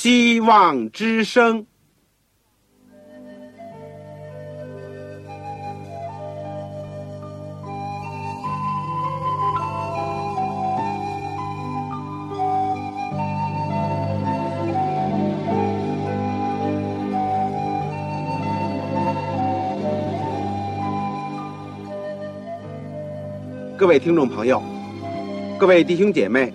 希望之声。各位听众朋友，各位弟兄姐妹，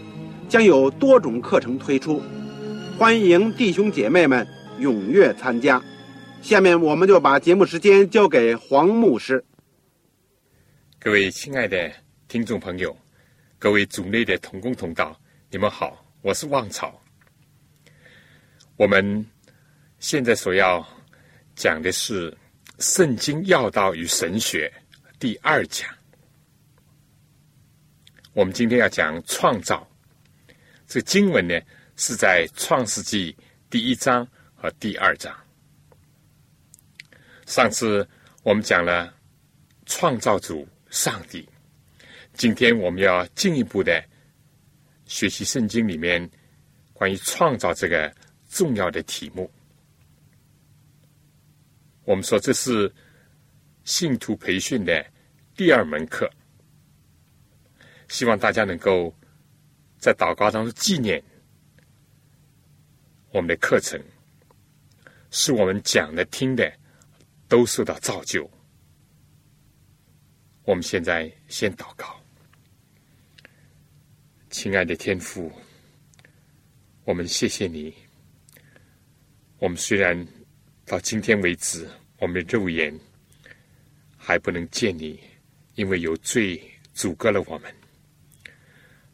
将有多种课程推出，欢迎弟兄姐妹们踊跃参加。下面我们就把节目时间交给黄牧师。各位亲爱的听众朋友，各位组内的同工同道，你们好，我是旺草。我们现在所要讲的是《圣经要道与神学》第二讲。我们今天要讲创造，这经文呢是在创世纪第一章和第二章。上次我们讲了创造主上帝，今天我们要进一步的学习圣经里面关于创造这个重要的题目。我们说这是信徒培训的第二门课。希望大家能够在祷告当中纪念我们的课程，是我们讲的、听的都受到造就。我们现在先祷告，亲爱的天父，我们谢谢你。我们虽然到今天为止，我们的肉眼还不能见你，因为有罪阻隔了我们。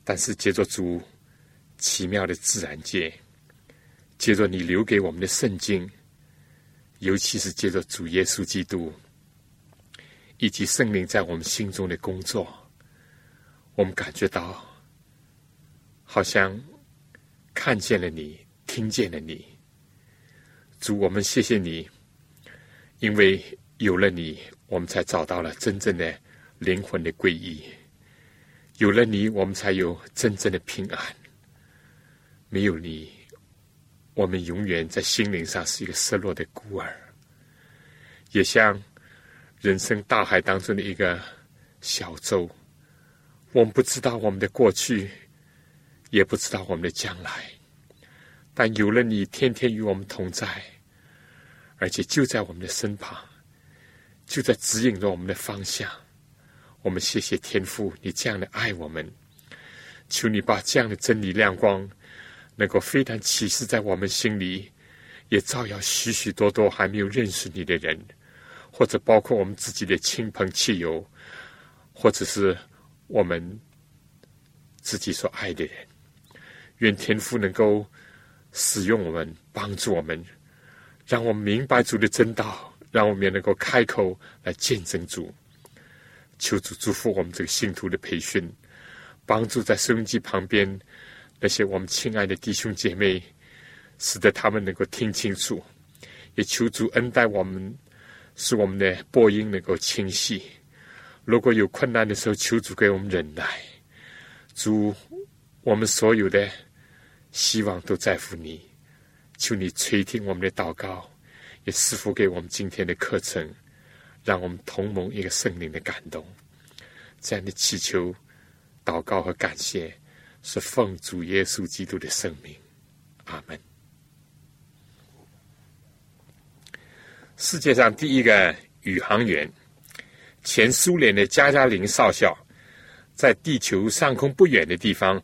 但是，借着主奇妙的自然界，借着你留给我们的圣经，尤其是借着主耶稣基督以及圣灵在我们心中的工作，我们感觉到好像看见了你，听见了你。主，我们谢谢你，因为有了你，我们才找到了真正的灵魂的归依。有了你，我们才有真正的平安。没有你，我们永远在心灵上是一个失落的孤儿，也像人生大海当中的一个小舟。我们不知道我们的过去，也不知道我们的将来，但有了你，天天与我们同在，而且就在我们的身旁，就在指引着我们的方向。我们谢谢天父，你这样的爱我们，求你把这样的真理亮光，能够非常启示在我们心里，也照耀许许多多还没有认识你的人，或者包括我们自己的亲朋戚友，或者是我们自己所爱的人。愿天父能够使用我们，帮助我们，让我们明白主的真道，让我们也能够开口来见证主。求主祝福我们这个信徒的培训，帮助在收音机旁边那些我们亲爱的弟兄姐妹，使得他们能够听清楚。也求主恩待我们，使我们的播音能够清晰。如果有困难的时候，求主给我们忍耐。主，我们所有的希望都在乎你。求你垂听我们的祷告，也赐福给我们今天的课程。让我们同盟一个圣灵的感动，这样的祈求、祷告和感谢，是奉主耶稣基督的圣名。阿门。世界上第一个宇航员，前苏联的加加林少校，在地球上空不远的地方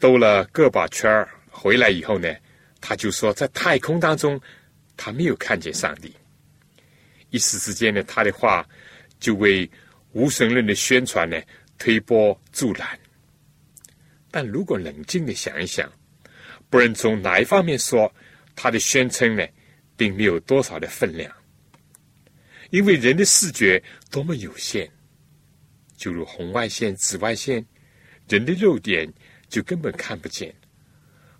兜了个把圈儿回来以后呢，他就说，在太空当中，他没有看见上帝。一时之间呢，他的话就为无神论的宣传呢推波助澜。但如果冷静的想一想，不论从哪一方面说，他的宣称呢，并没有多少的分量，因为人的视觉多么有限，就如红外线、紫外线，人的肉眼就根本看不见，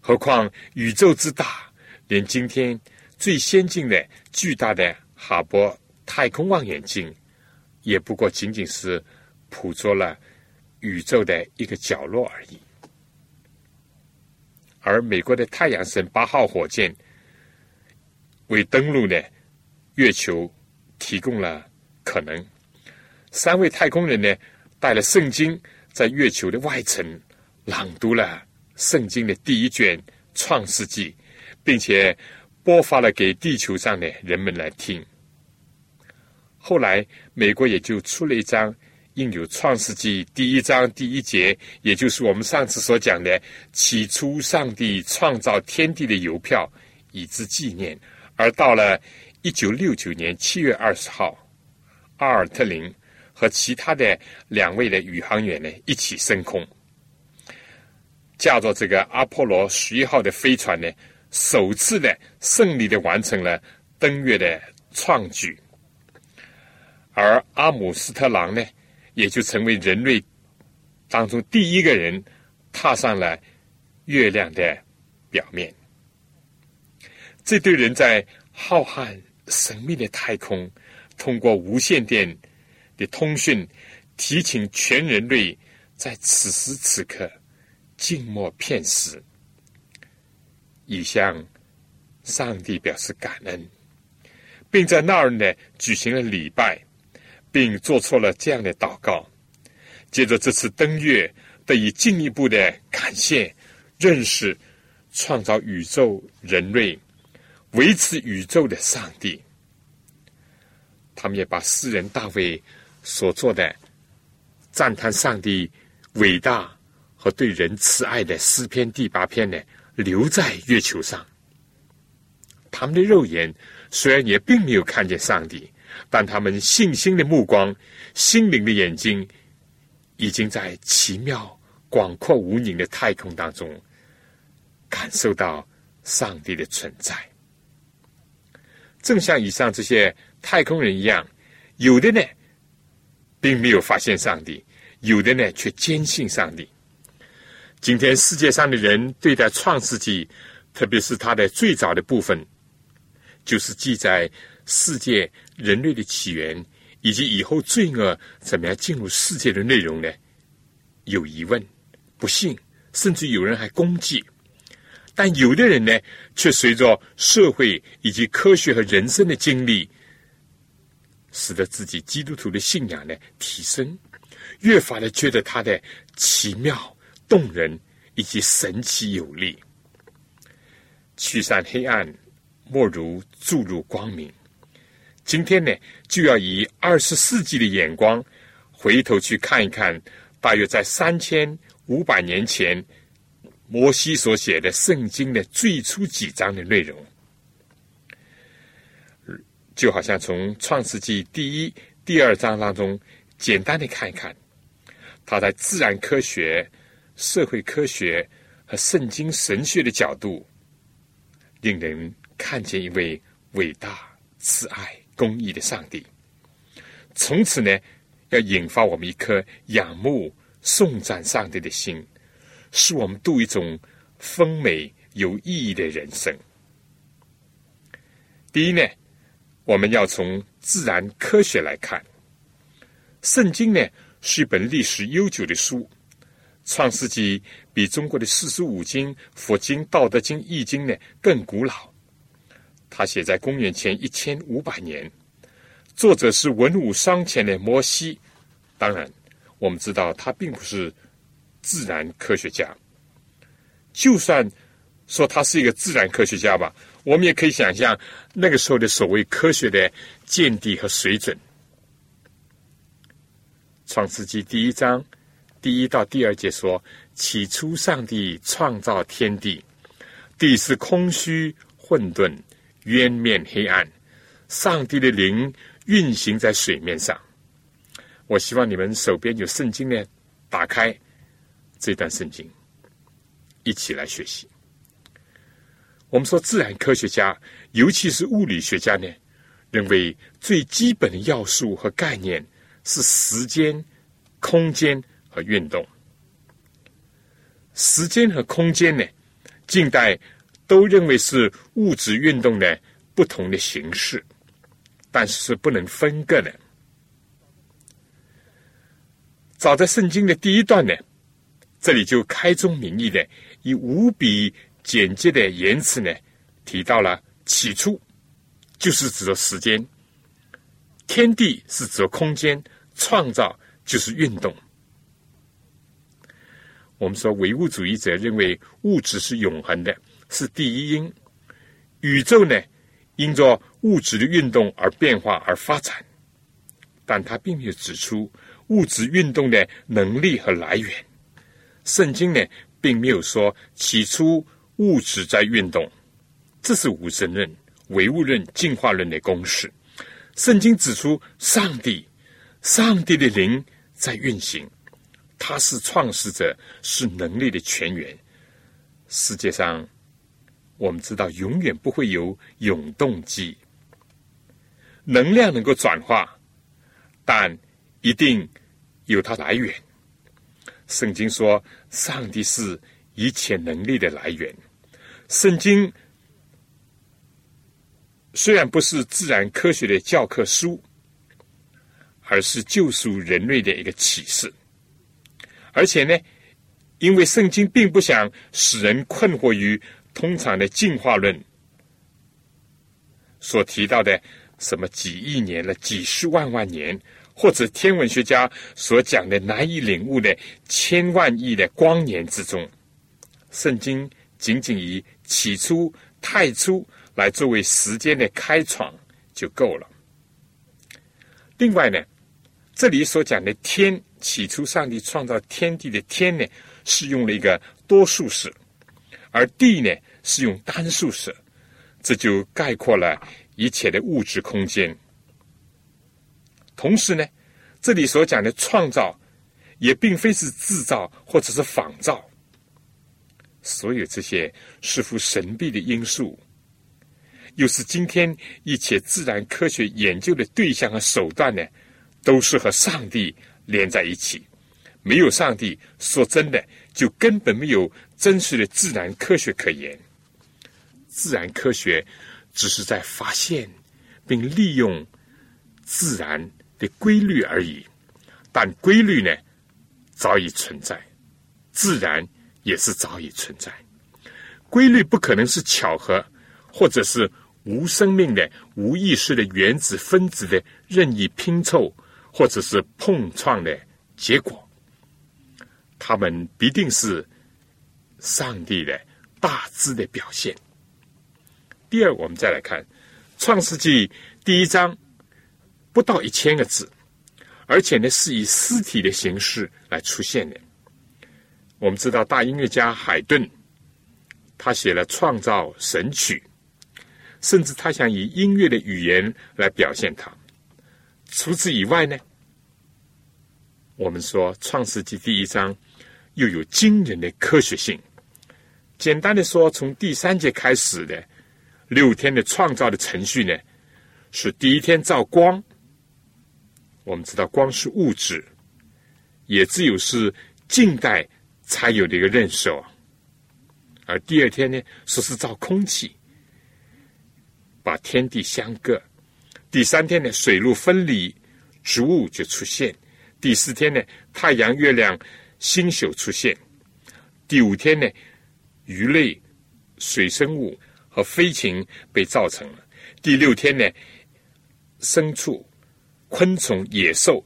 何况宇宙之大，连今天最先进的巨大的哈勃太空望远镜，也不过仅仅是捕捉了宇宙的一个角落而已。而美国的太阳神八号火箭为登陆呢月球提供了可能。三位太空人呢带了圣经，在月球的外层朗读了圣经的第一卷《创世纪》，并且播发了给地球上的人们来听。后来，美国也就出了一张。印有《创世纪》第一章第一节，也就是我们上次所讲的“起初上帝创造天地”的邮票，以之纪念。而到了一九六九年七月二十号，阿尔特林和其他的两位的宇航员呢一起升空，驾着这个阿波罗十一号的飞船呢，首次的胜利的完成了登月的创举。而阿姆斯特朗呢？也就成为人类当中第一个人踏上了月亮的表面。这对人在浩瀚神秘的太空，通过无线电的通讯，提醒全人类在此时此刻静默片时，以向上帝表示感恩，并在那儿呢举行了礼拜。并做出了这样的祷告，接着这次登月得以进一步的感谢、认识、创造宇宙、人类、维持宇宙的上帝。他们也把诗人大卫所做的赞叹上帝伟大和对人慈爱的诗篇第八篇呢，留在月球上。他们的肉眼虽然也并没有看见上帝。但他们信心的目光、心灵的眼睛，已经在奇妙、广阔、无垠的太空当中，感受到上帝的存在。正像以上这些太空人一样，有的呢，并没有发现上帝；有的呢，却坚信上帝。今天世界上的人对待创世纪，特别是它的最早的部分，就是记载。世界人类的起源以及以后罪恶怎么样进入世界的内容呢？有疑问、不信，甚至有人还攻击。但有的人呢，却随着社会以及科学和人生的经历，使得自己基督徒的信仰呢提升，越发的觉得他的奇妙动人以及神奇有力。驱散黑暗，莫如注入光明。今天呢，就要以二十世纪的眼光回头去看一看，大约在三千五百年前，摩西所写的圣经的最初几章的内容，就好像从创世纪第一、第二章当中简单的看一看，他在自然科学、社会科学和圣经神学的角度，令人看见一位伟大慈爱。公义的上帝，从此呢，要引发我们一颗仰慕、颂赞上帝的心，使我们度一种丰美有意义的人生。第一呢，我们要从自然科学来看，圣经呢是一本历史悠久的书，《创世纪》比中国的四书五经、佛经、道德经、易经呢更古老。他写在公元前一千五百年，作者是文武双全的摩西。当然，我们知道他并不是自然科学家。就算说他是一个自然科学家吧，我们也可以想象那个时候的所谓科学的见地和水准。创世纪第一章第一到第二节说：“起初，上帝创造天地，地是空虚混沌。”渊面黑暗，上帝的灵运行在水面上。我希望你们手边有圣经呢，打开这段圣经，一起来学习。我们说自然科学家，尤其是物理学家呢，认为最基本的要素和概念是时间、空间和运动。时间和空间呢，近代都认为是物质运动的不同的形式，但是是不能分割的。早在圣经的第一段呢，这里就开宗明义的以无比简洁的言辞呢，提到了起初就是指的时间，天地是指着空间，创造就是运动。我们说唯物主义者认为物质是永恒的，是第一因，宇宙呢因着物质的运动而变化而发展，但他并没有指出。物质运动的能力和来源，圣经呢并没有说起初物质在运动，这是无神论、唯物论、进化论的公式。圣经指出，上帝、上帝的灵在运行，他是创始者，是能力的泉源。世界上，我们知道永远不会有永动机，能量能够转化，但一定。有它来源。圣经说，上帝是一切能力的来源。圣经虽然不是自然科学的教科书，而是救赎人类的一个启示。而且呢，因为圣经并不想使人困惑于通常的进化论所提到的什么几亿年了、几十万万年。或者天文学家所讲的难以领悟的千万亿的光年之中，圣经仅仅以起初、太初来作为时间的开创就够了。另外呢，这里所讲的天起初上帝创造天地的天呢，是用了一个多数式，而地呢是用单数式，这就概括了一切的物质空间。同时呢，这里所讲的创造，也并非是制造或者是仿造。所有这些似乎神秘的因素，又是今天一切自然科学研究的对象和手段呢，都是和上帝连在一起。没有上帝，说真的，就根本没有真实的自然科学可言。自然科学只是在发现并利用自然。的规律而已，但规律呢早已存在，自然也是早已存在。规律不可能是巧合，或者是无生命的、无意识的原子分子的任意拼凑，或者是碰撞的结果。它们必定是上帝的大致的表现。第二，我们再来看《创世纪》第一章。不到一千个字，而且呢是以尸体的形式来出现的。我们知道大音乐家海顿，他写了《创造神曲》，甚至他想以音乐的语言来表现它。除此以外呢，我们说《创世纪》第一章又有惊人的科学性。简单的说，从第三节开始的六天的创造的程序呢，是第一天造光。我们知道，光是物质，也只有是近代才有的一个认识哦。而第二天呢，说是造空气，把天地相隔；第三天呢，水陆分离，植物就出现；第四天呢，太阳、月亮、星宿出现；第五天呢，鱼类、水生物和飞禽被造成了；第六天呢，牲畜。昆虫、野兽，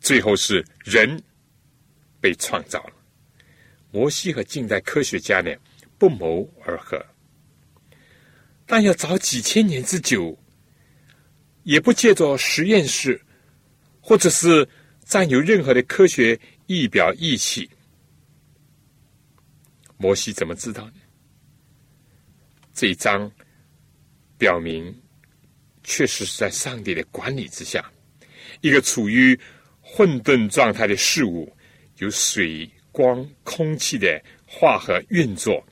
最后是人被创造了。摩西和近代科学家呢不谋而合，但要找几千年之久，也不借着实验室，或者是占有任何的科学仪表仪器。摩西怎么知道呢？这一章表明，确实是在上帝的管理之下。一个处于混沌状态的事物，由水、光、空气的化合运作，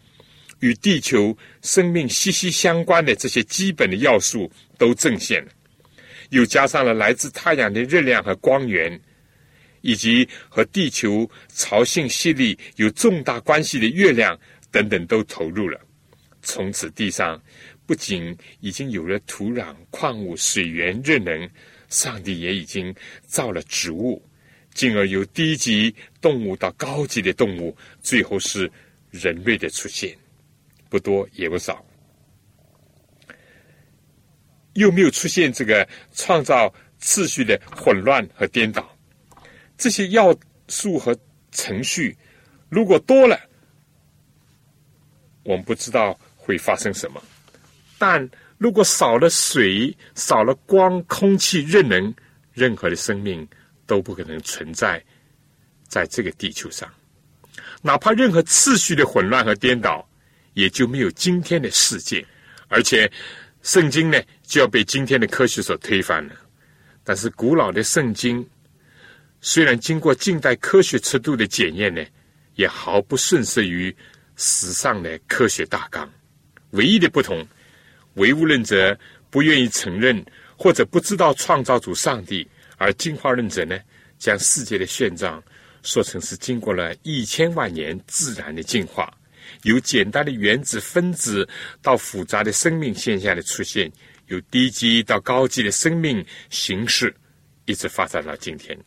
与地球生命息息相关的这些基本的要素都正现了，又加上了来自太阳的热量和光源，以及和地球潮汐吸力有重大关系的月亮等等都投入了。从此，地上不仅已经有了土壤、矿物、水源、热能，上帝也已经造了植物，进而由低级动物到高级的动物，最后是人类的出现。不多也不少，又没有出现这个创造秩序的混乱和颠倒。这些要素和程序如果多了，我们不知道会发生什么；但如果少了水、少了光、空气、热能，任何的生命都不可能存在在这个地球上。哪怕任何次序的混乱和颠倒。也就没有今天的世界，而且圣经呢就要被今天的科学所推翻了。但是古老的圣经虽然经过近代科学尺度的检验呢，也毫不逊色于史上的科学大纲。唯一的不同，唯物论者不愿意承认或者不知道创造主上帝，而进化论者呢，将世界的现状说成是经过了一千万年自然的进化。由简单的原子分子到复杂的生命现象的出现，由低级到高级的生命形式，一直发展到今天。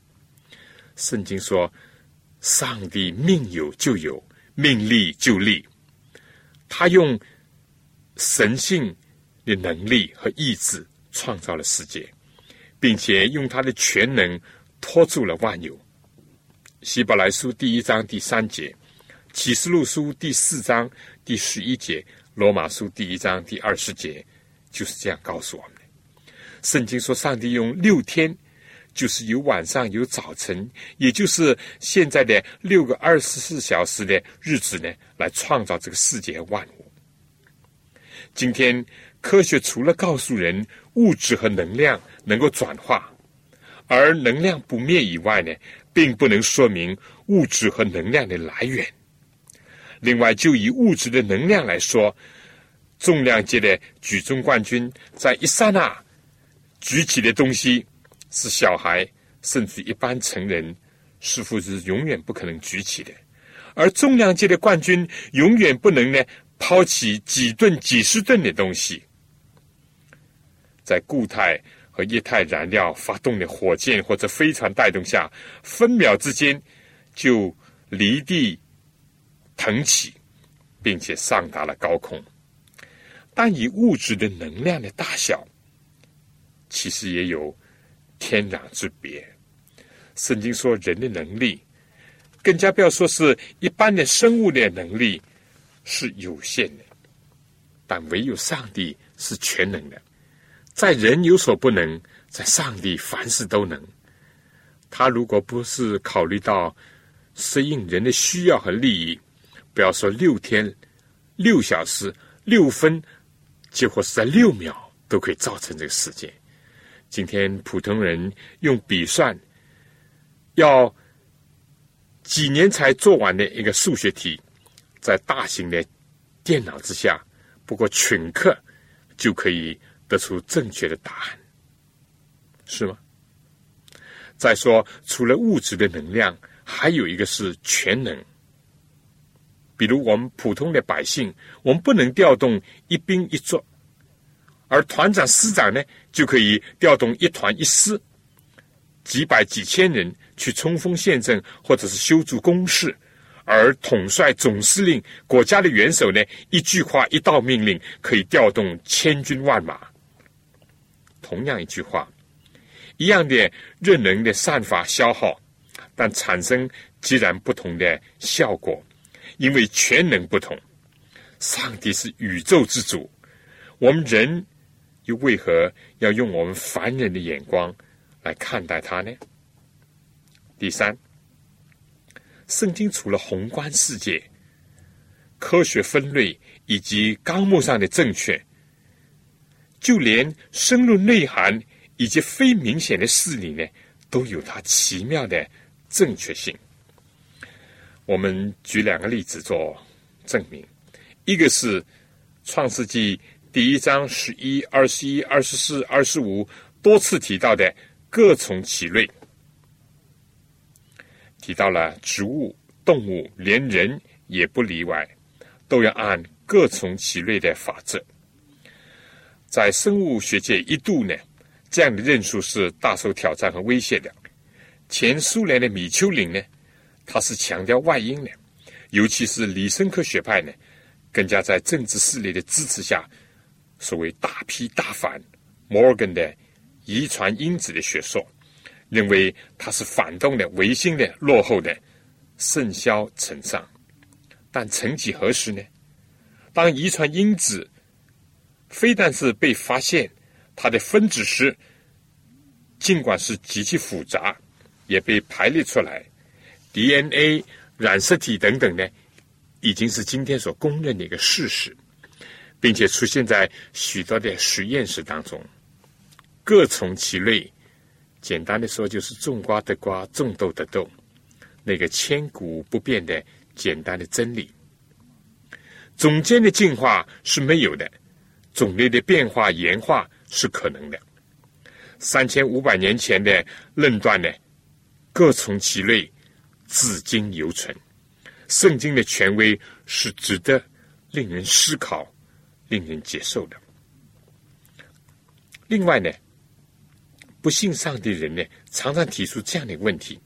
圣经说：“上帝命有就有，命立就立。”他用神性的能力和意志创造了世界，并且用他的全能托住了万有。希伯来书第一章第三节。启示录书第四章第十一节，罗马书第一章第二十节，就是这样告诉我们的。圣经说，上帝用六天，就是有晚上有早晨，也就是现在的六个二十四小时的日子呢，来创造这个世界万物。今天科学除了告诉人物质和能量能够转化，而能量不灭以外呢，并不能说明物质和能量的来源。另外，就以物质的能量来说，重量级的举重冠军在一刹那举起的东西，是小孩甚至一般成人似乎是永远不可能举起的；而重量级的冠军永远不能呢抛起几吨、几十吨的东西。在固态和液态燃料发动的火箭或者飞船带动下，分秒之间就离地。腾起，并且上达了高空，但以物质的能量的大小，其实也有天壤之别。圣经说，人的能力，更加不要说是一般的生物的能力是有限的，但唯有上帝是全能的，在人有所不能，在上帝凡事都能。他如果不是考虑到适应人的需要和利益，不要说六天、六小时、六分，几乎是在六秒都可以造成这个世界。今天普通人用笔算，要几年才做完的一个数学题，在大型的电脑之下，不过顷刻就可以得出正确的答案，是吗？再说，除了物质的能量，还有一个是全能。比如我们普通的百姓，我们不能调动一兵一卒，而团长、师长呢，就可以调动一团一师，几百几千人去冲锋陷阵，或者是修筑工事。而统帅、总司令、国家的元首呢，一句话、一道命令，可以调动千军万马。同样一句话，一样的任能的散发消耗，但产生截然不同的效果。因为全能不同，上帝是宇宙之主，我们人又为何要用我们凡人的眼光来看待他呢？第三，圣经除了宏观世界、科学分类以及纲目上的正确，就连深入内涵以及非明显的事理呢，都有它奇妙的正确性。我们举两个例子做证明。一个是创世纪第一章十一、二十一、二十四、二十五多次提到的各从其类，提到了植物、动物，连人也不例外，都要按各从其类的法则。在生物学界一度呢，这样的认识是大受挑战和威胁的。前苏联的米丘林呢，他是强调外因的，尤其是李森科学派呢，更加在政治势力的支持下，所谓大批大反摩尔根的遗传因子的学说，认为它是反动的、唯心的、落后的，甚嚣尘上。但曾几何时呢？当遗传因子非但是被发现，它的分子式尽管是极其复杂。也被排列出来，DNA 染色体等等呢，已经是今天所公认的一个事实，并且出现在许多的实验室当中，各从其类。简单的说，就是种瓜得瓜，种豆得豆，那个千古不变的简单的真理。种间的进化是没有的，种类的变化演化是可能的。三千五百年前的论断呢？各从其类，至今犹存。圣经的权威是值得令人思考、令人接受的。另外呢，不信上帝的人呢，常常提出这样的问题：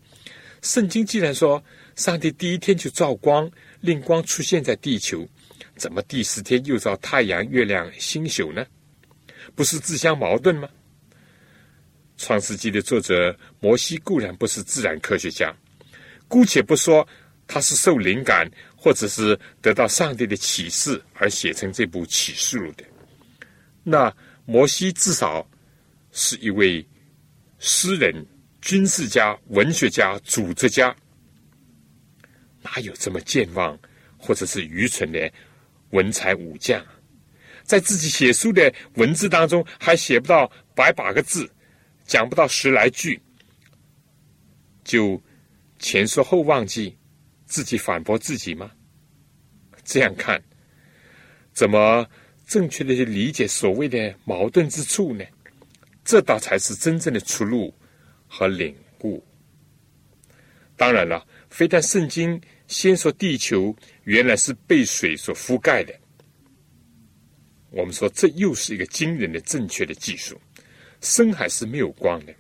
圣经既然说上帝第一天就造光，令光出现在地球，怎么第四天又造太阳、月亮、星宿呢？不是自相矛盾吗？创世纪的作者摩西固然不是自然科学家，姑且不说他是受灵感或者是得到上帝的启示而写成这部启示录的，那摩西至少是一位诗人、军事家、文学家、组织家，哪有这么健忘或者是愚蠢的文才武将？在自己写书的文字当中，还写不到百把个字。讲不到十来句，就前说后忘记，自己反驳自己吗？这样看，怎么正确的去理解所谓的矛盾之处呢？这倒才是真正的出路和领悟。当然了，非但圣经先说地球原来是被水所覆盖的，我们说这又是一个惊人的正确的技术。深海是没有光的，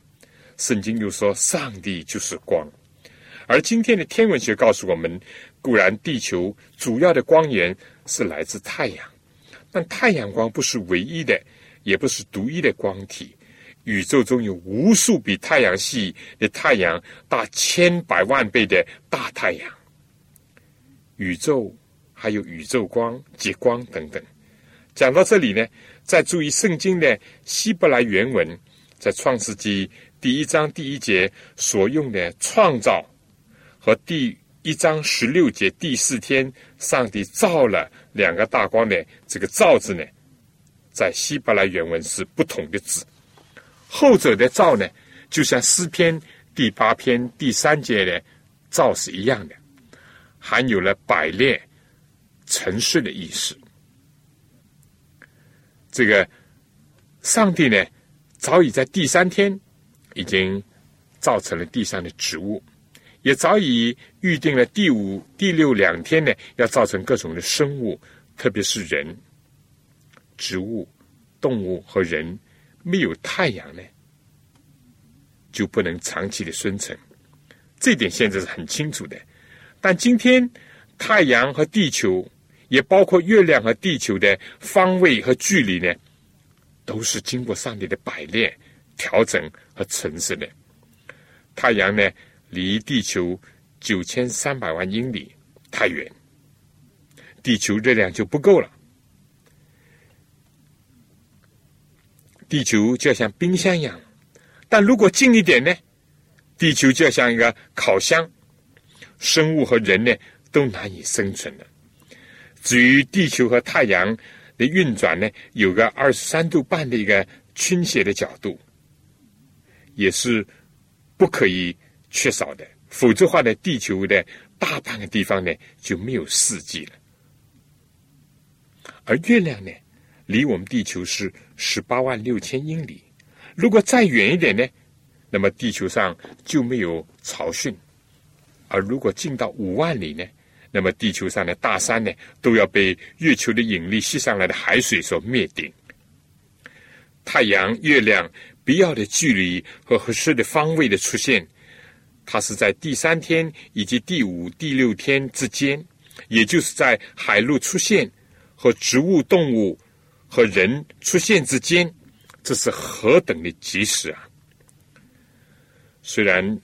圣经又说上帝就是光，而今天的天文学告诉我们，固然地球主要的光源是来自太阳，但太阳光不是唯一的，也不是独一的光体，宇宙中有无数比太阳系的太阳大千百万倍的大太阳，宇宙还有宇宙光、极光等等。讲到这里呢。再注意圣经的希伯来原文，在创世纪第一章第一节所用的“创造”和第一章十六节第四天上帝造了两个大光的这个“造”字呢，在希伯来原文是不同的字。后者的“造”呢，就像诗篇第八篇第三节的“造”是一样的，含有了百列、沉睡的意思。这个上帝呢，早已在第三天已经造成了地上的植物，也早已预定了第五、第六两天呢，要造成各种的生物，特别是人、植物、动物和人。没有太阳呢，就不能长期的生存。这点现在是很清楚的。但今天太阳和地球。也包括月亮和地球的方位和距离呢，都是经过上帝的百炼、调整和城市的。太阳呢，离地球九千三百万英里太远，地球热量就不够了。地球就像冰箱一样，但如果近一点呢，地球就像一个烤箱，生物和人呢都难以生存了。至于地球和太阳的运转呢，有个二十三度半的一个倾斜的角度，也是不可以缺少的。否则话呢，地球的大半个地方呢就没有四季了。而月亮呢，离我们地球是十八万六千英里。如果再远一点呢，那么地球上就没有潮汛；而如果近到五万里呢，那么地球上的大山呢，都要被月球的引力吸上来的海水所灭顶。太阳、月亮必要的距离和合适的方位的出现，它是在第三天以及第五、第六天之间，也就是在海陆出现和植物、动物和人出现之间，这是何等的及时啊！虽然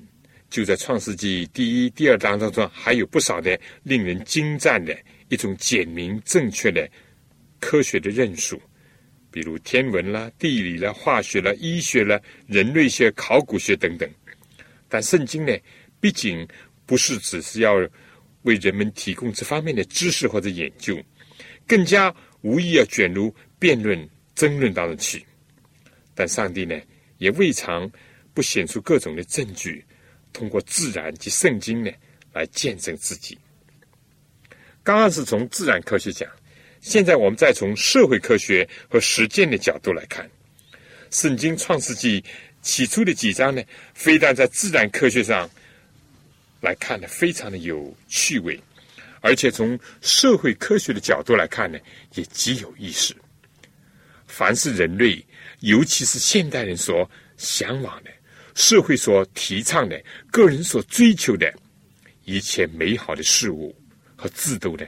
就在创世纪第一、第二章当中，还有不少的令人惊赞的一种简明正确的科学的认数。比如天文啦、地理啦、化学啦、医学啦、人类学、考古学等等，但圣经呢，毕竟不是只是要为人们提供这方面的知识或者研究，更加无意要卷入辩论、争论当中去。但上帝呢，也未尝不显出各种的证据，通过自然及圣经呢，来见证自己。刚刚是从自然科学讲。现在我们再从社会科学和实践的角度来看，《圣经·创世纪》起初的几章呢，非但在自然科学上来看呢，非常的有趣味，而且从社会科学的角度来看呢，也极有意思。凡是人类，尤其是现代人所向往的、社会所提倡的、个人所追求的一切美好的事物和制度呢，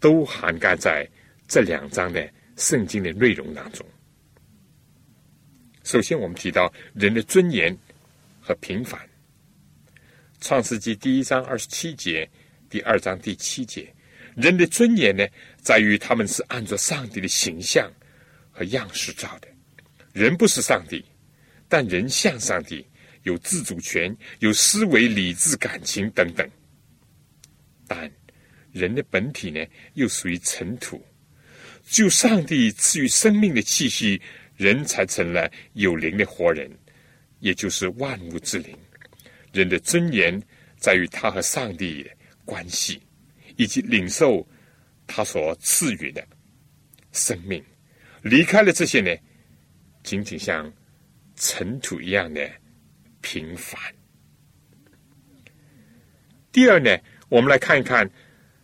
都涵盖在。这两章的圣经的内容当中，首先我们提到人的尊严和平凡。创世纪第一章二十七节，第二章第七节，人的尊严呢，在于他们是按照上帝的形象和样式造的。人不是上帝，但人像上帝，有自主权，有思维、理智、感情等等。但人的本体呢，又属于尘土。就上帝赐予生命的气息，人才成了有灵的活人，也就是万物之灵。人的尊严在于他和上帝关系，以及领受他所赐予的生命。离开了这些呢，仅仅像尘土一样的平凡。第二呢，我们来看一看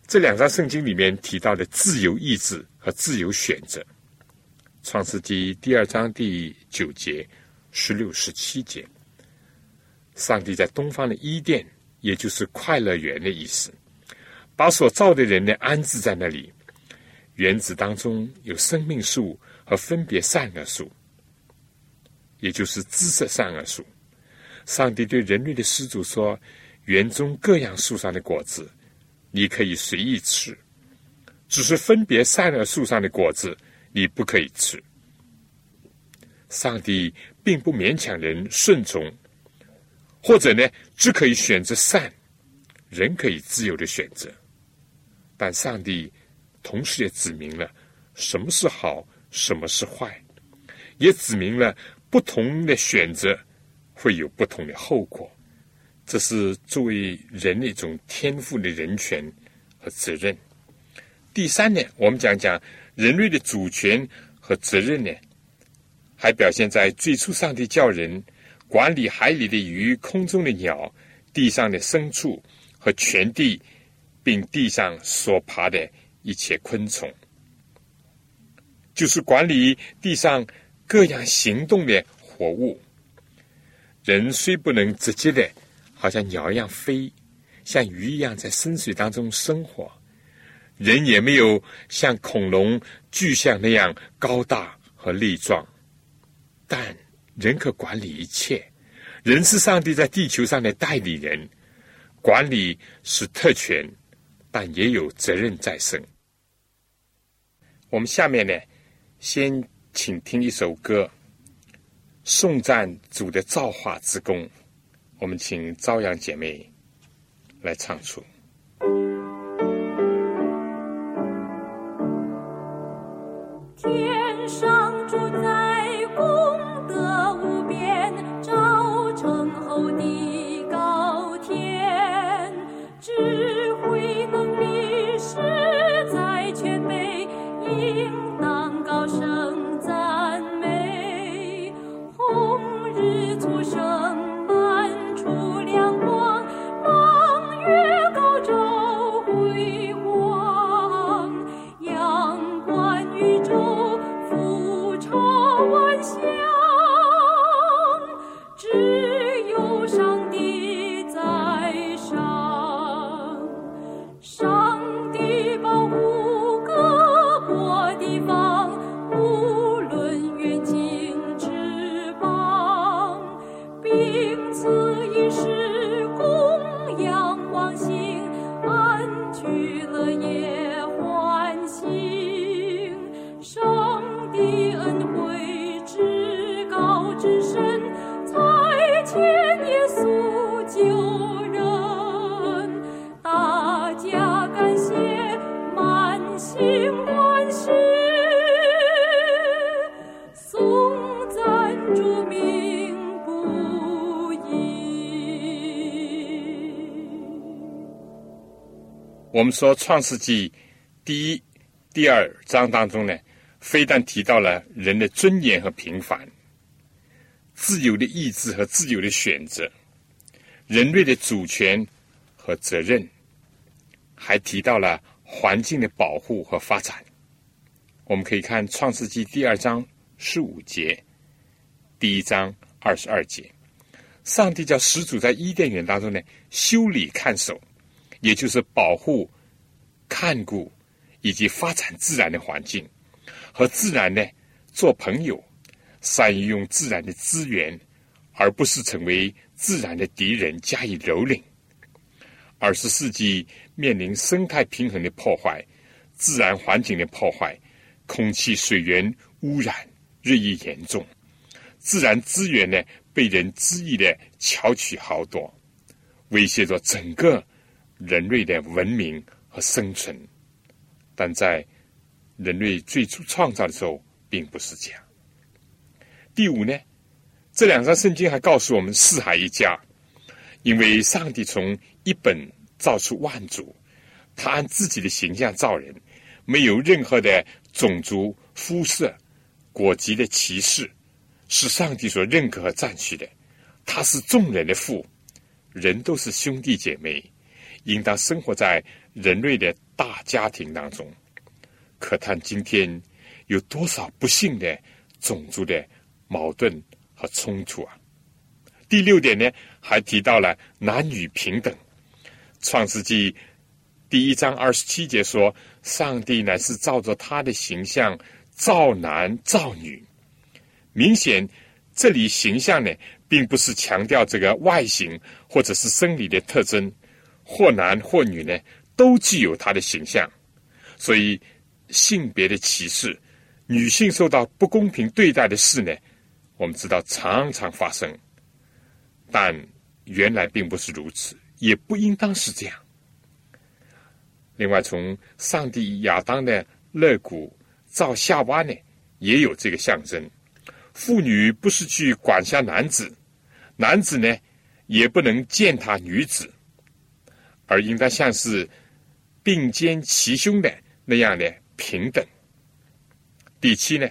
这两章圣经里面提到的自由意志。和自由选择，《创世纪》第二章第九节、十六、十七节，上帝在东方的伊甸，也就是快乐园的意思，把所造的人呢安置在那里。园子当中有生命树和分别善恶树，也就是知识善恶树。上帝对人类的始祖说：“园中各样树上的果子，你可以随意吃。”只是分别善恶树上的果子，你不可以吃。上帝并不勉强人顺从，或者呢，只可以选择善，人可以自由的选择。但上帝同时也指明了什么是好，什么是坏，也指明了不同的选择会有不同的后果。这是作为人的一种天赋的人权和责任。第三呢，我们讲讲人类的主权和责任呢，还表现在最初上帝叫人管理海里的鱼、空中的鸟、地上的牲畜和全地，并地上所爬的一切昆虫，就是管理地上各样行动的活物。人虽不能直接的，好像鸟一样飞，像鱼一样在深水当中生活。人也没有像恐龙、巨象那样高大和力壮，但人可管理一切。人是上帝在地球上的代理人，管理是特权，但也有责任在身。我们下面呢，先请听一首歌，颂赞主的造化之功。我们请朝阳姐妹来唱出。我们说《创世纪》第一、第二章当中呢，非但提到了人的尊严和平凡、自由的意志和自由的选择、人类的主权和责任，还提到了环境的保护和发展。我们可以看《创世纪》第二章十五节，第一章二十二节，上帝叫始祖在伊甸园当中呢修理看守。也就是保护、看顾以及发展自然的环境，和自然呢做朋友，善于用自然的资源，而不是成为自然的敌人加以蹂躏。二十世纪面临生态平衡的破坏、自然环境的破坏、空气、水源污染日益严重，自然资源呢被人恣意的巧取豪夺，威胁着整个。人类的文明和生存，但在人类最初创造的时候，并不是这样。第五呢，这两章圣经还告诉我们四海一家，因为上帝从一本造出万族，他按自己的形象造人，没有任何的种族、肤色、国籍的歧视，是上帝所认可和赞许的。他是众人的父，人都是兄弟姐妹。应当生活在人类的大家庭当中，可叹今天有多少不幸的种族的矛盾和冲突啊！第六点呢，还提到了男女平等。创世纪第一章二十七节说：“上帝乃是照着他的形象造男造女。”明显，这里形象呢，并不是强调这个外形或者是生理的特征。或男或女呢，都具有他的形象，所以性别的歧视、女性受到不公平对待的事呢，我们知道常常发生，但原来并不是如此，也不应当是这样。另外，从上帝亚当的肋骨造夏娃呢，也有这个象征。妇女不是去管辖男子，男子呢，也不能践踏女子。而应当像是并肩齐胸的那样的平等。第七呢，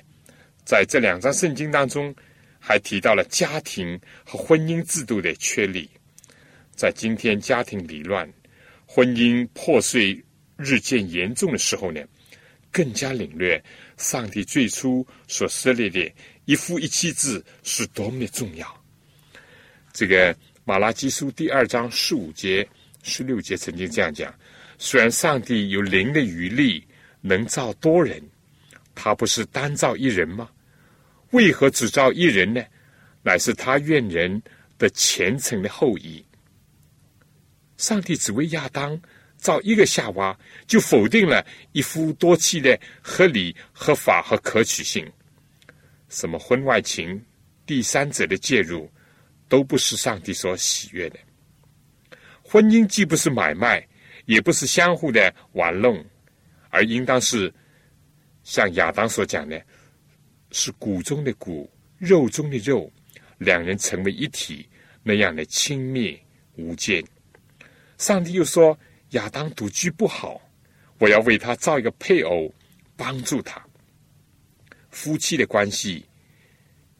在这两章圣经当中，还提到了家庭和婚姻制度的确立。在今天家庭离乱、婚姻破碎日渐严重的时候呢，更加领略上帝最初所设立的一夫一妻制是多么的重要。这个马拉基书第二章十五节。十六节曾经这样讲：虽然上帝有灵的余力，能造多人，他不是单造一人吗？为何只造一人呢？乃是他愿人的虔诚的后裔。上帝只为亚当造一个夏娃，就否定了一夫多妻的合理、合法和可取性。什么婚外情、第三者的介入，都不是上帝所喜悦的。婚姻既不是买卖，也不是相互的玩弄，而应当是像亚当所讲的，是骨中的骨，肉中的肉，两人成为一体那样的亲密无间。上帝又说：“亚当独居不好，我要为他造一个配偶，帮助他。”夫妻的关系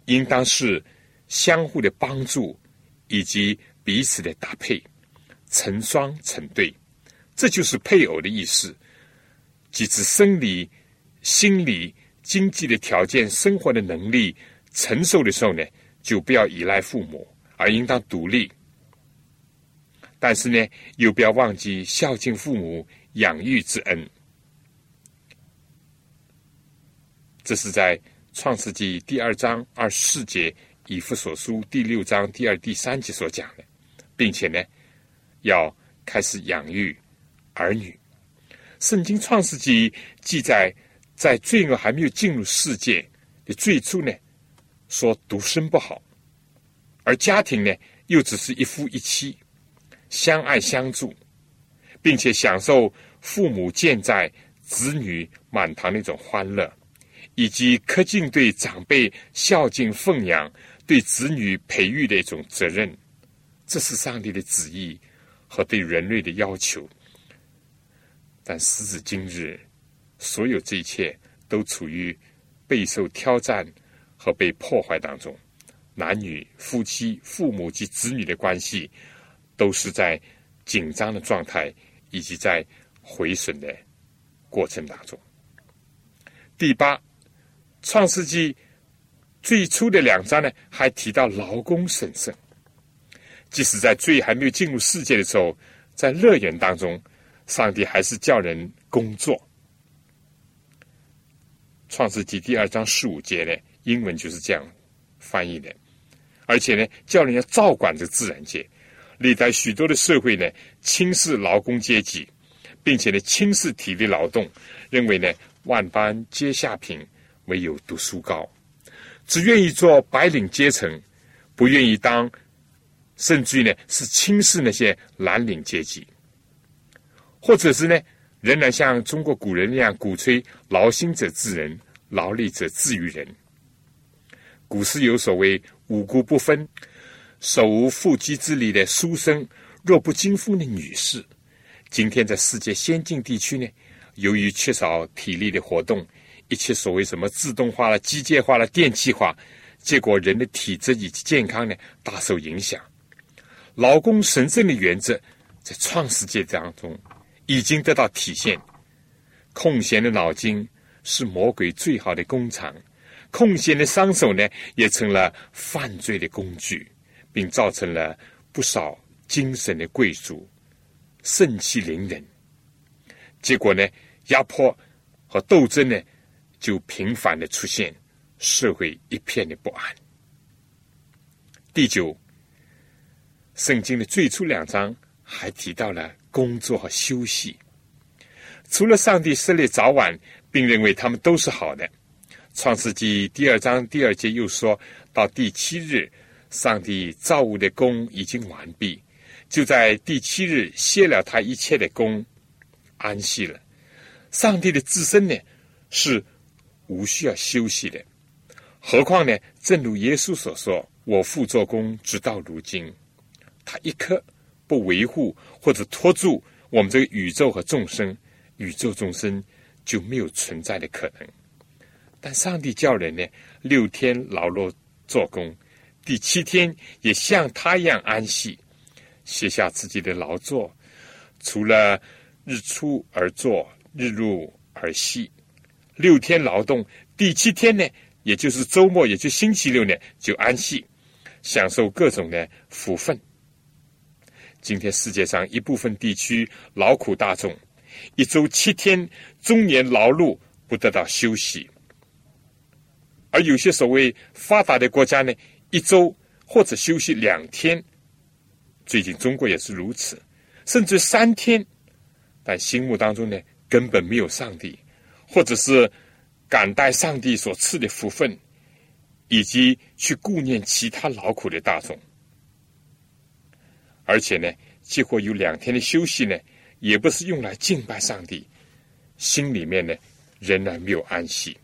应当是相互的帮助以及彼此的搭配。成双成对，这就是配偶的意思。即指生理、心理、经济的条件、生活的能力承受的时候呢，就不要依赖父母，而应当独立。但是呢，又不要忘记孝敬父母、养育之恩。这是在创世纪第二章二十四节，以弗所书第六章第二、第三节所讲的，并且呢。要开始养育儿女。圣经创世纪记载，在罪恶还没有进入世界的最初呢，说独生不好，而家庭呢，又只是一夫一妻，相爱相助，并且享受父母健在、子女满堂的一种欢乐，以及恪尽对长辈孝敬奉养、对子女培育的一种责任。这是上帝的旨意。和对人类的要求，但时至今日，所有这一切都处于备受挑战和被破坏当中。男女、夫妻、父母及子女的关系，都是在紧张的状态，以及在毁损的过程当中。第八，《创世纪》最初的两章呢，还提到劳工神圣。即使在罪还没有进入世界的时候，在乐园当中，上帝还是叫人工作。《创世纪》第二章十五节呢，英文就是这样翻译的。而且呢，叫人要照管这自然界。历代许多的社会呢，轻视劳工阶级，并且呢，轻视体力劳动，认为呢，万般皆下品，唯有读书高，只愿意做白领阶层，不愿意当，甚至于呢，是轻视那些蓝领阶级，或者是呢，仍然像中国古人那样鼓吹劳心者治人，劳力者治于人。古时有所谓。五谷不分、手无缚鸡之力的书生，弱不禁风的女士，今天在世界先进地区呢，由于缺少体力的活动，一切所谓什么自动化了、机械化了、电气化，结果人的体质以及健康呢大受影响。劳工神圣的原则在创世界当中已经得到体现。空闲的脑筋是魔鬼最好的工厂。空闲的双手呢，也成了犯罪的工具，并造成了不少精神的贵族盛气凌人。结果呢，压迫和斗争呢，就频繁的出现，社会一片的不安。第九，圣经的最初两章还提到了工作和休息，除了上帝设立早晚，并认为他们都是好的。创世纪第二章第二节又说到第七日，上帝造物的功已经完毕，就在第七日歇了他一切的功，安息了。上帝的自身呢是无需要休息的，何况呢？正如耶稣所说：“我父做工直到如今，他一刻不维护或者拖住我们这个宇宙和众生，宇宙众生就没有存在的可能。”但上帝叫人呢，六天劳碌做工，第七天也像他一样安息，卸下自己的劳作，除了日出而作，日入而息，六天劳动，第七天呢，也就是周末，也就星期六呢，就安息，享受各种的福分。今天世界上一部分地区劳苦大众，一周七天，终年劳碌，不得到休息。而有些所谓发达的国家呢，一周或者休息两天。最近中国也是如此，甚至三天。但心目当中呢，根本没有上帝，或者是感戴上帝所赐的福分，以及去顾念其他劳苦的大众。而且呢，几乎有两天的休息呢，也不是用来敬拜上帝，心里面呢，仍然没有安息。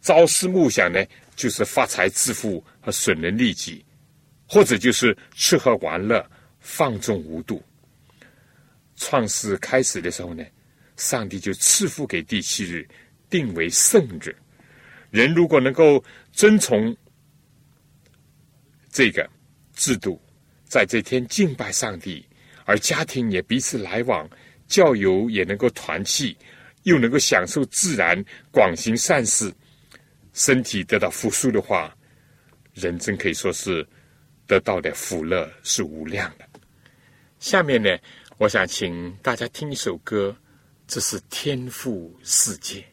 朝思暮想呢，就是发财致富和损人利己，或者就是吃喝玩乐、放纵无度。创世开始的时候呢，上帝就赐福给第七日，定为圣日。人如果能够遵从这个制度，在这天敬拜上帝，而家庭也彼此来往，教友也能够团契，又能够享受自然，广行善事。身体得到复苏的话，人真可以说是得到的福乐是无量的。下面呢，我想请大家听一首歌，这是天赋世界。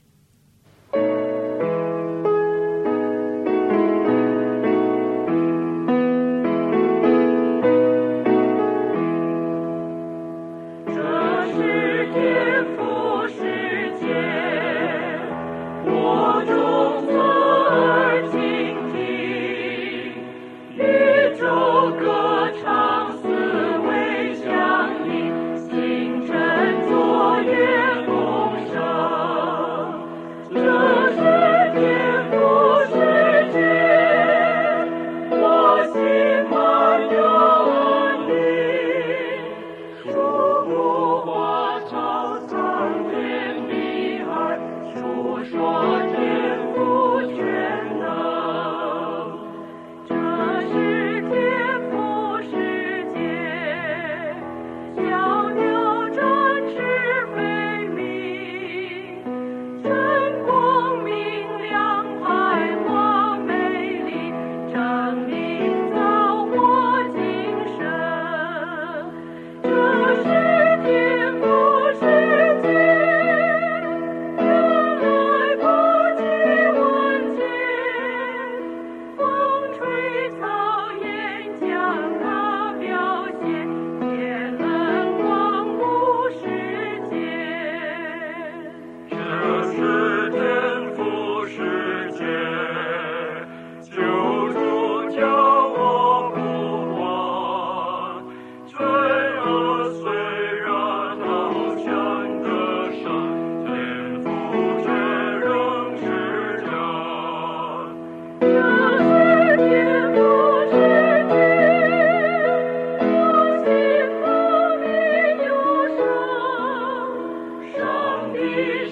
你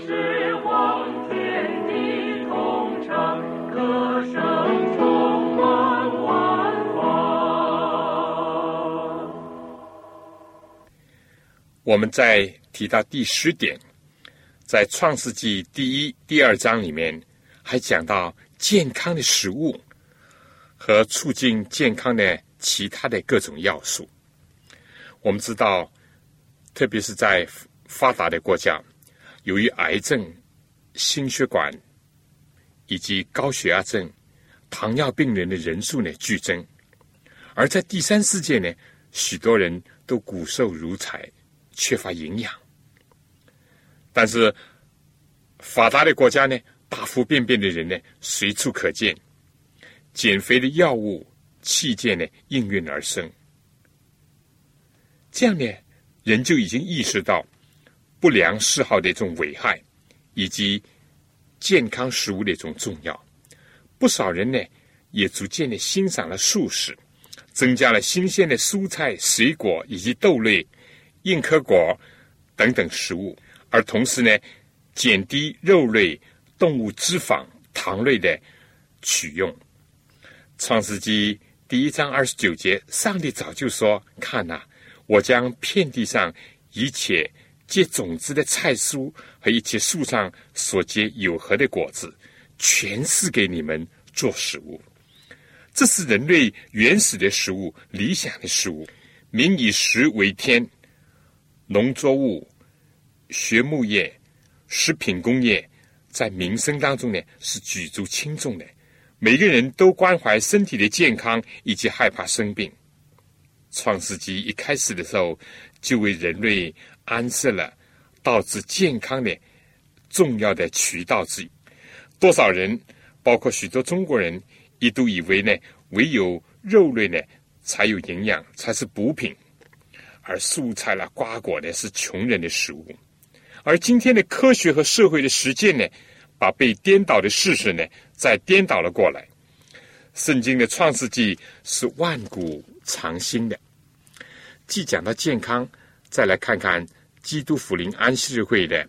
是往天的同城歌声充满万方我们再提到第十点在创世纪第一第二章里面还讲到健康的食物和促进健康的其他的各种要素。我们知道特别是在发达的国家由于癌症、心血管以及高血压症、糖尿病人的人数呢剧增，而在第三世界呢，许多人都骨瘦如柴。缺乏营养，但是发达的国家呢，大腹便便的人呢随处可见，减肥的药物器件呢应运而生，这样呢，人就已经意识到不良嗜好的一种危害，以及健康食物的一种重要。不少人呢也逐渐的欣赏了素食，增加了新鲜的蔬菜、水果以及豆类。硬壳果等等食物，而同时呢，减低肉类、动物脂肪、糖类的取用。创世纪第一章二十九节，上帝早就说：“看呐，我将遍地上一切结种子的菜蔬和一切树上所结有核的果子，全是给你们做食物。这是人类原始的食物，理想的食物。民以食为天。”农作物、畜牧业、食品工业，在民生当中呢是举足轻重的。每个人都关怀身体的健康，以及害怕生病。创世纪一开始的时候，就为人类安设了导致健康的重要的渠道之一。多少人，包括许多中国人，一度以为呢，唯有肉类呢才有营养，才是补品。而蔬菜啦、瓜果呢，是穷人的食物。而今天的科学和社会的实践呢，把被颠倒的事实呢，再颠倒了过来。圣经的创世纪是万古长新的。既讲到健康，再来看看基督福临安息日会的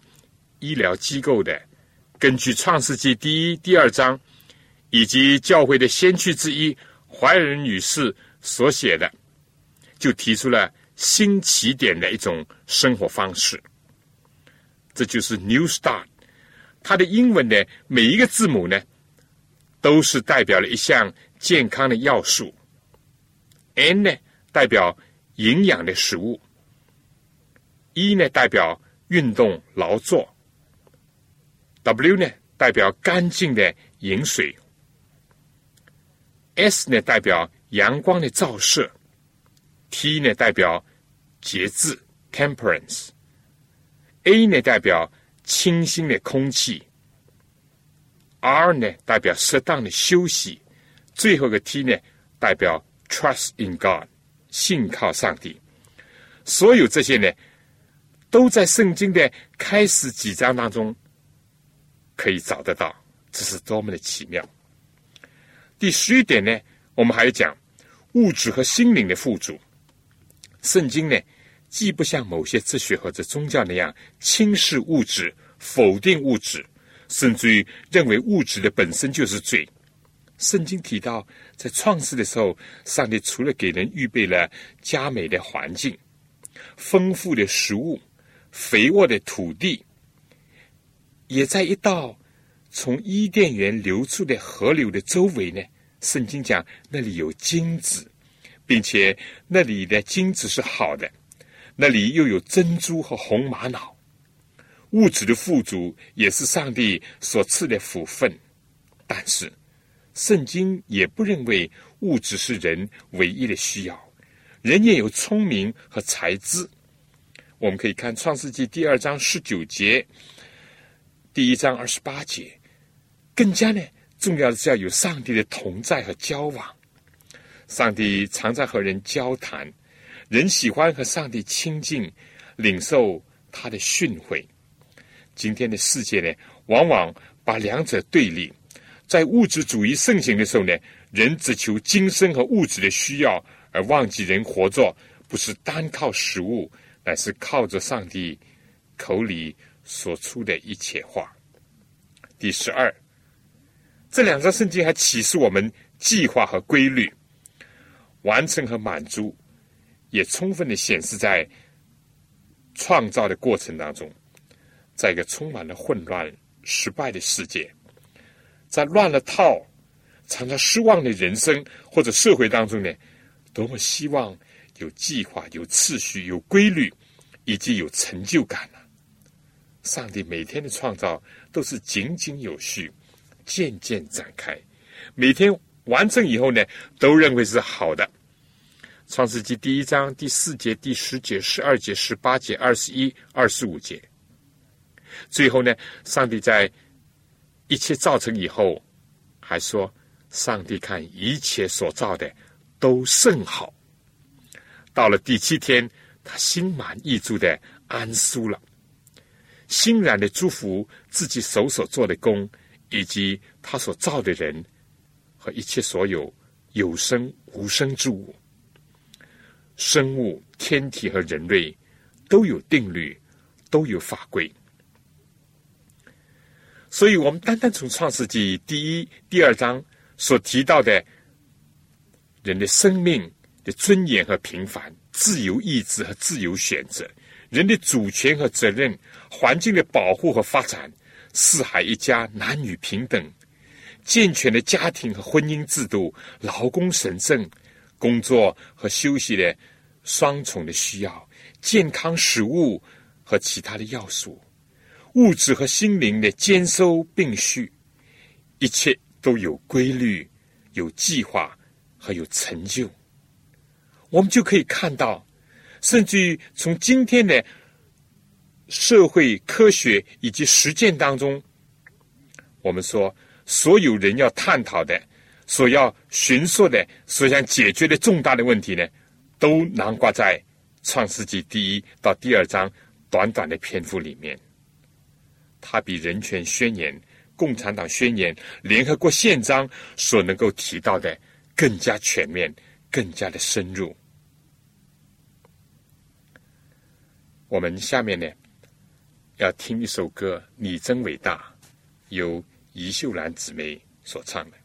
医疗机构的，根据创世纪第一、第二章，以及教会的先驱之一怀仁女士所写的，就提出了。新起点的一种生活方式，这就是 New Start。它的英文的每一个字母呢，都是代表了一项健康的要素。N 呢代表营养的食物，E 呢代表运动劳作，W 呢代表干净的饮水，S 呢代表阳光的照射，T 呢代表。节制。（temperance），A 呢代表清新的空气，R 呢代表适当的休息，最后个 T 呢代表 trust in God，信靠上帝。所有这些呢，都在圣经的开始几章当中可以找得到，这是多么的奇妙！第十一点呢，我们还要讲物质和心灵的富足。圣经呢，既不像某些哲学或者宗教那样轻视物质、否定物质，甚至于认为物质的本身就是罪。圣经提到，在创世的时候，上帝除了给人预备了佳美的环境、丰富的食物、肥沃的土地，也在一道从伊甸园流出的河流的周围呢，圣经讲那里有金子。并且那里的金子是好的，那里又有珍珠和红玛瑙，物质的富足也是上帝所赐的福分。但是，圣经也不认为物质是人唯一的需要，人也有聪明和才智。我们可以看创世纪第二章十九节，第一章二十八节，更加呢重要的是要有上帝的同在和交往。上帝常在和人交谈，人喜欢和上帝亲近，领受他的训诲。今天的世界呢，往往把两者对立。在物质主义盛行的时候呢，人只求今生和物质的需要，而忘记人活着不是单靠食物，乃是靠着上帝口里所出的一切话。第十二，这两章圣经还启示我们计划和规律。完成和满足，也充分的显示在创造的过程当中，在一个充满了混乱、失败的世界，在乱了套、常常失望的人生或者社会当中呢，多么希望有计划、有次序、有规律，以及有成就感啊！上帝每天的创造都是井井有序、渐渐展开，每天完成以后呢，都认为是好的。创世纪第一章第四节、第十节、十二节、十八节、二十一、二十五节。最后呢，上帝在一切造成以后，还说：“上帝看一切所造的都甚好。”到了第七天，他心满意足的安舒了，欣然的祝福自己手所做的工，以及他所造的人和一切所有有生无生之物。生物、天体和人类都有定律，都有法规，所以，我们单单从创世纪第一、第二章所提到的人的生命的尊严和平凡、自由意志和自由选择、人的主权和责任、环境的保护和发展、四海一家、男女平等、健全的家庭和婚姻制度、劳工神圣、工作和休息的。双重的需要，健康食物和其他的要素，物质和心灵的兼收并蓄，一切都有规律、有计划和有成就。我们就可以看到，甚至于从今天的社会科学以及实践当中，我们说所有人要探讨的、所要寻索的、所想解决的重大的问题呢？都囊括在创世纪第一到第二章短短的篇幅里面。它比人权宣言、共产党宣言、联合国宪章所能够提到的更加全面、更加的深入。我们下面呢，要听一首歌《你真伟大》，由于秀兰姊妹所唱的。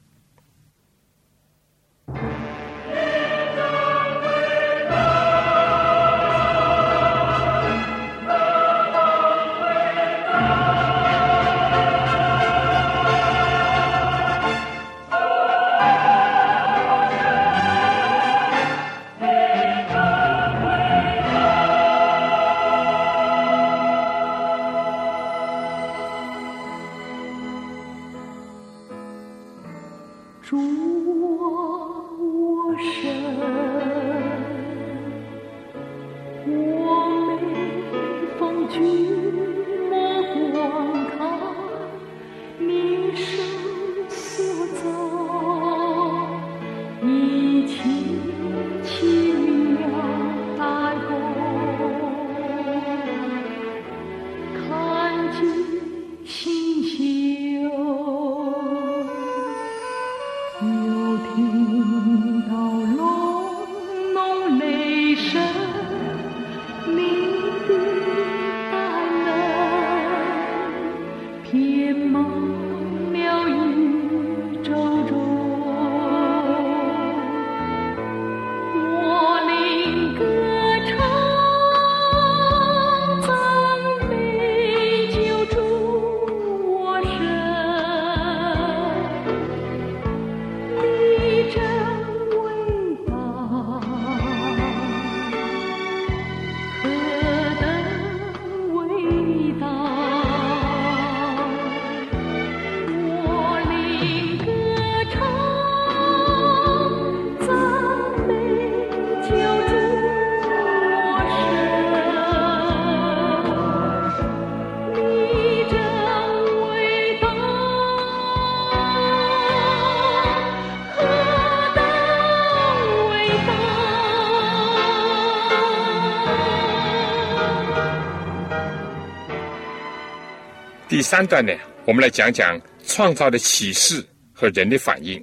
第三段呢，我们来讲讲创造的启示和人的反应。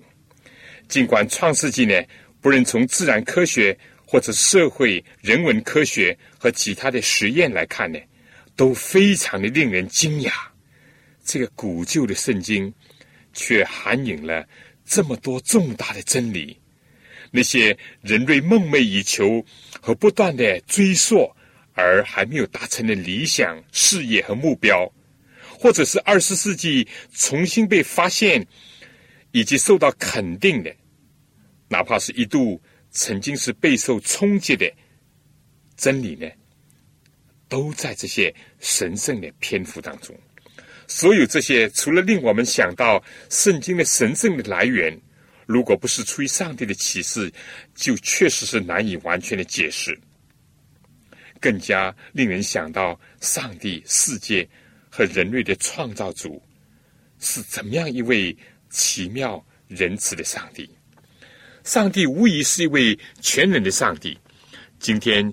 尽管创世纪呢，不论从自然科学或者社会人文科学和其他的实验来看呢，都非常的令人惊讶。这个古旧的圣经却含引了这么多重大的真理，那些人类梦寐以求和不断的追溯而还没有达成的理想、事业和目标，或者是二十世纪重新被发现以及受到肯定的，哪怕是一度曾经是备受冲击的真理呢，都在这些神圣的篇幅当中。所有这些，除了令我们想到圣经的神圣的来源，如果不是出于上帝的启示，就确实是难以完全的解释。更加令人想到，上帝、世界和人类的创造主是怎么样一位奇妙仁慈的上帝。上帝无疑是一位全能的上帝。今天，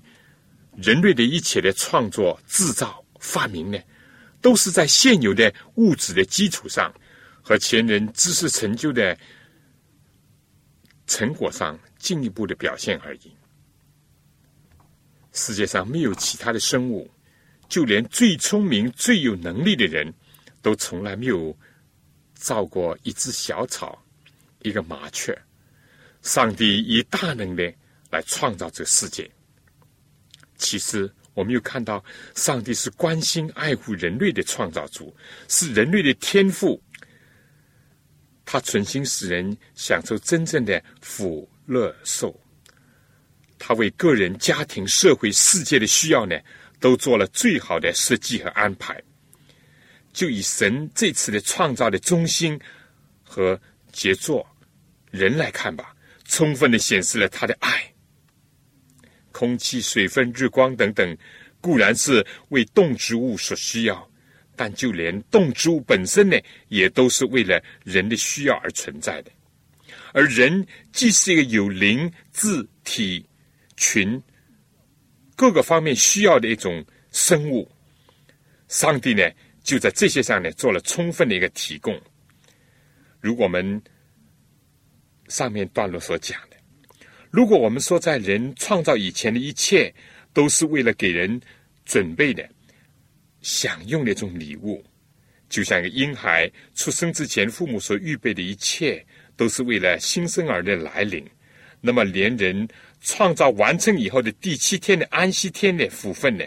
人类的一切的创作、制造、发明呢，都是在现有的物质的基础上和前人知识成就的成果上进一步的表现而已。世界上没有其他的生物，就连最聪明、最有能力的人，都从来没有造过一只小草、一个麻雀。上帝以大能力来创造这个世界。其实，我们又看到，上帝是关心、爱护人类的创造主，是人类的天赋。他存心使人享受真正的福乐寿。他为个人、家庭、社会、世界的需要呢，都做了最好的设计和安排。就以神这次的创造的中心和杰作人来看吧，充分的显示了他的爱。空气、水分、日光等等，固然是为动植物所需要，但就连动植物本身呢，也都是为了人的需要而存在的。而人既是一个有灵、智、体。群各个方面需要的一种生物，上帝呢就在这些上呢做了充分的一个提供。如果我们上面段落所讲的，如果我们说在人创造以前的一切都是为了给人准备的、享用的一种礼物，就像一个婴孩出生之前父母所预备的一切都是为了新生儿的来临，那么连人。创造完成以后的第七天的安息天的福分呢，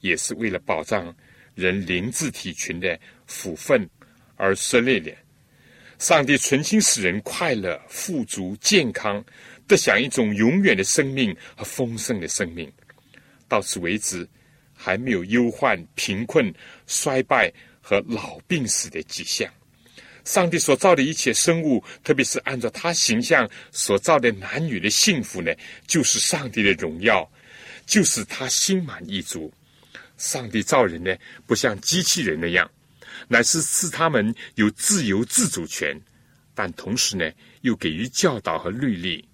也是为了保障人灵智体群的福分而设立的。上帝存心使人快乐、富足、健康，得享一种永远的生命和丰盛的生命。到此为止，还没有忧患、贫困、衰败和老病死的迹象。上帝所造的一切生物，特别是按照他形象所造的男女的幸福呢，就是上帝的荣耀，就是他心满意足。上帝造人呢，不像机器人那样，乃是赐他们有自由自主权，但同时呢，又给予教导和律例。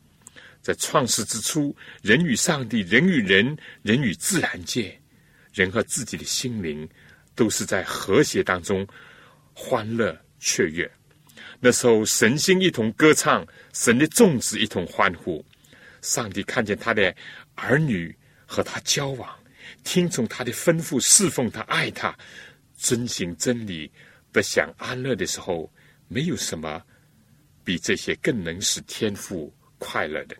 在创世之初，人与上帝、人与人、人与自然界、人和自己的心灵，都是在和谐当中欢乐。雀跃，那时候神心一同歌唱，神的众子一同欢呼。上帝看见他的儿女和他交往，听从他的吩咐，侍奉他，爱他，遵行真理，得享安乐的时候，没有什么比这些更能使天父快乐的。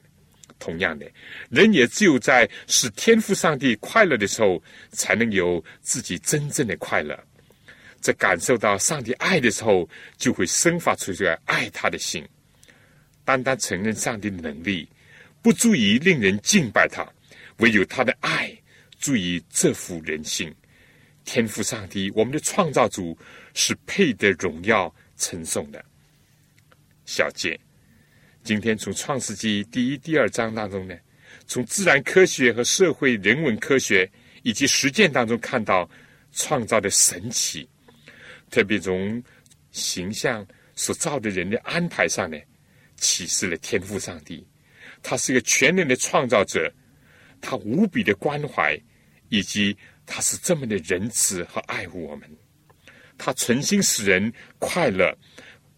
同样的，人也只有在使天父上帝快乐的时候，才能有自己真正的快乐。在感受到上帝爱的时候，就会生发出这个爱他的心。单单承认上帝的能力，不足以令人敬拜他；唯有他的爱，足以折服人心。天赋上帝，我们的创造主是配得荣耀称颂的。小杰，今天从创世纪第一、第二章当中呢，从自然科学和社会人文科学以及实践当中看到创造的神奇。特别从形象所造的人的安排上呢，启示了天赋上帝，他是一个全能的创造者，他无比的关怀，以及他是这么的仁慈和爱护我们，他存心使人快乐、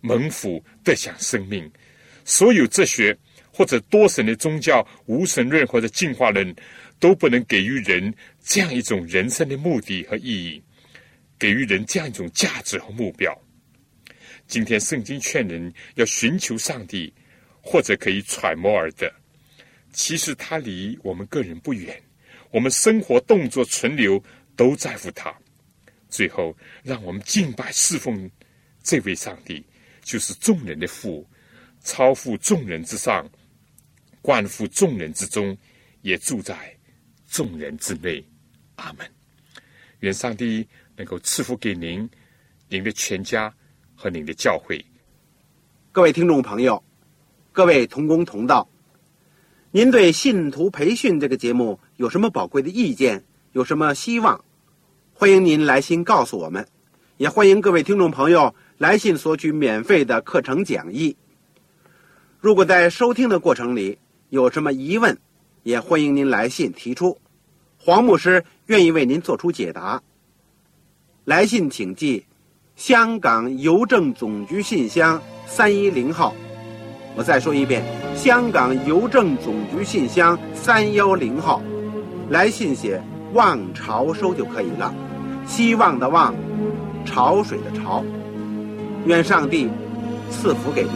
蒙福、得享生命。所有哲学或者多神的宗教、无神论或者进化论，都不能给予人这样一种人生的目的和意义。给予人这样一种价值和目标。今天圣经劝人要寻求上帝，或者可以揣摩而得。其实他离我们个人不远，我们生活、动作、存留都在乎他。最后，让我们敬拜侍奉这位上帝，就是众人的父，超乎众人之上，冠乎众人之中，也住在众人之内。阿门。愿上帝能够赐福给您、您的全家和您的教会。各位听众朋友，各位同工同道，您对信徒培训这个节目有什么宝贵的意见？有什么希望？欢迎您来信告诉我们，也欢迎各位听众朋友来信索取免费的课程讲义。如果在收听的过程里有什么疑问，也欢迎您来信提出，黄牧师愿意为您做出解答。来信请寄香港邮政总局信箱三一零号。我再说一遍香港邮政总局信箱三幺零号。来信写望潮收就可以了希望的望潮水的潮。愿上帝赐福给您。